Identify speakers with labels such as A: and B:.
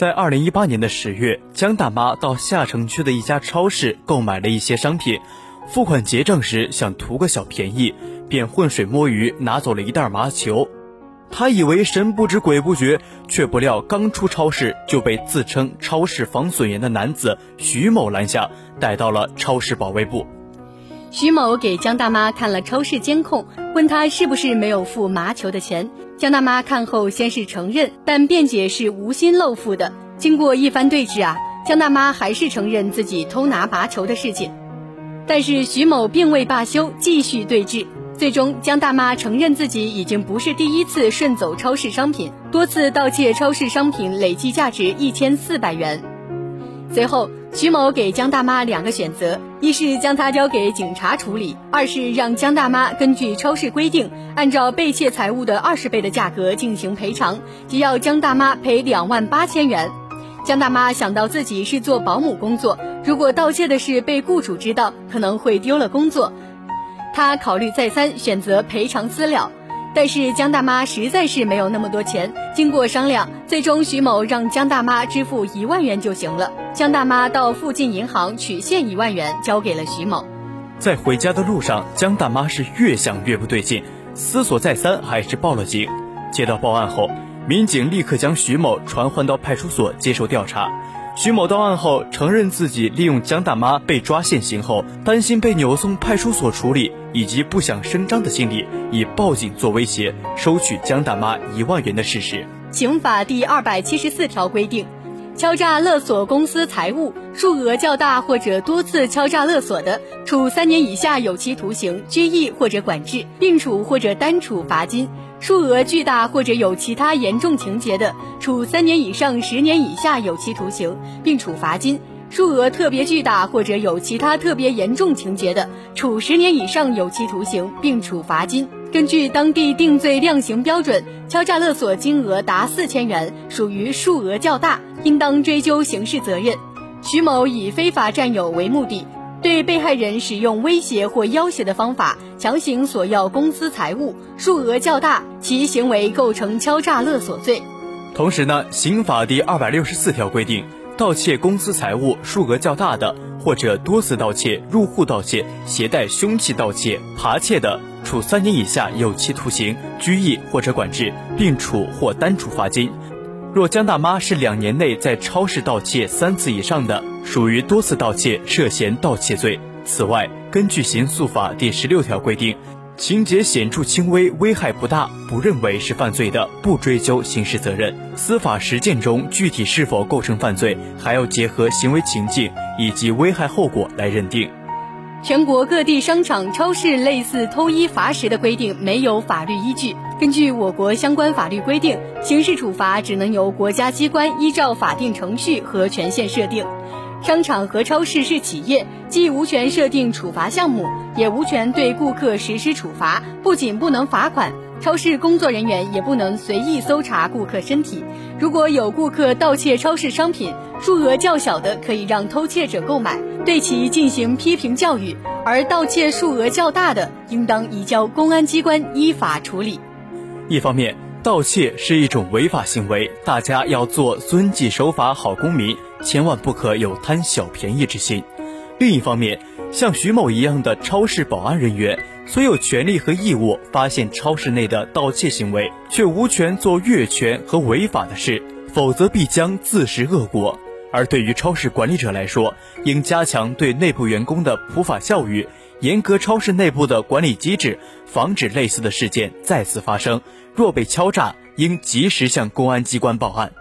A: 在二零一八年的十月，江大妈到下城区的一家超市购买了一些商品，付款结账时想图个小便宜，便浑水摸鱼拿走了一袋麻球。她以为神不知鬼不觉，却不料刚出超市就被自称超市防损员的男子徐某拦下，带到了超市保卫部。
B: 徐某给江大妈看了超市监控，问她是不是没有付麻球的钱。江大妈看后先是承认，但辩解是无心漏付的。经过一番对质啊，江大妈还是承认自己偷拿麻球的事情。但是徐某并未罢休，继续对质。最终，江大妈承认自己已经不是第一次顺走超市商品，多次盗窃超市商品累计价值一千四百元。随后，徐某给江大妈两个选择：一是将她交给警察处理；二是让江大妈根据超市规定，按照被窃财物的二十倍的价格进行赔偿，即要江大妈赔两万八千元。江大妈想到自己是做保姆工作，如果盗窃的事被雇主知道，可能会丢了工作。她考虑再三，选择赔偿私了。但是江大妈实在是没有那么多钱，经过商量，最终徐某让江大妈支付一万元就行了。江大妈到附近银行取现一万元，交给了徐某。
A: 在回家的路上，江大妈是越想越不对劲，思索再三，还是报了警。接到报案后，民警立刻将徐某传唤到派出所接受调查。徐某到案后承认自己利用江大妈被抓现行后，担心被扭送派出所处理，以及不想声张的心理，以报警作威胁，收取江大妈一万元的事实。
B: 刑法第二百七十四条规定，敲诈勒索公司财物，数额较大或者多次敲诈勒索的，处三年以下有期徒刑、拘役或者管制，并处或者单处罚金。数额巨大或者有其他严重情节的，处三年以上十年以下有期徒刑，并处罚金；数额特别巨大或者有其他特别严重情节的，处十年以上有期徒刑，并处罚金。根据当地定罪量刑标准，敲诈勒索金额达四千元，属于数额较大，应当追究刑事责任。徐某以非法占有为目的。对被害人使用威胁或要挟的方法强行索要公司财物，数额较大，其行为构成敲诈勒索罪。
A: 同时呢，刑法第二百六十四条规定，盗窃公司财物数额较大的，或者多次盗窃、入户盗窃、携带凶器盗窃、扒窃的，处三年以下有期徒刑、拘役或者管制，并处或单处罚金。若江大妈是两年内在超市盗窃三次以上的，属于多次盗窃，涉嫌盗窃罪。此外，根据刑诉法第十六条规定，情节显著轻微、危害不大，不认为是犯罪的，不追究刑事责任。司法实践中具体是否构成犯罪，还要结合行为情境以及危害后果来认定。
B: 全国各地商场、超市类似偷衣罚食的规定没有法律依据。根据我国相关法律规定，刑事处罚只能由国家机关依照法定程序和权限设定。商场和超市是企业，既无权设定处罚项目，也无权对顾客实施处罚。不仅不能罚款，超市工作人员也不能随意搜查顾客身体。如果有顾客盗窃超市商品，数额较小的可以让偷窃者购买，对其进行批评教育；而盗窃数额较大的，应当移交公安机关依法处理。
A: 一方面，盗窃是一种违法行为，大家要做遵纪守法好公民，千万不可有贪小便宜之心；另一方面，像徐某一样的超市保安人员，虽有权利和义务发现超市内的盗窃行为，却无权做越权和违法的事，否则必将自食恶果。而对于超市管理者来说，应加强对内部员工的普法教育，严格超市内部的管理机制，防止类似的事件再次发生。若被敲诈，应及时向公安机关报案。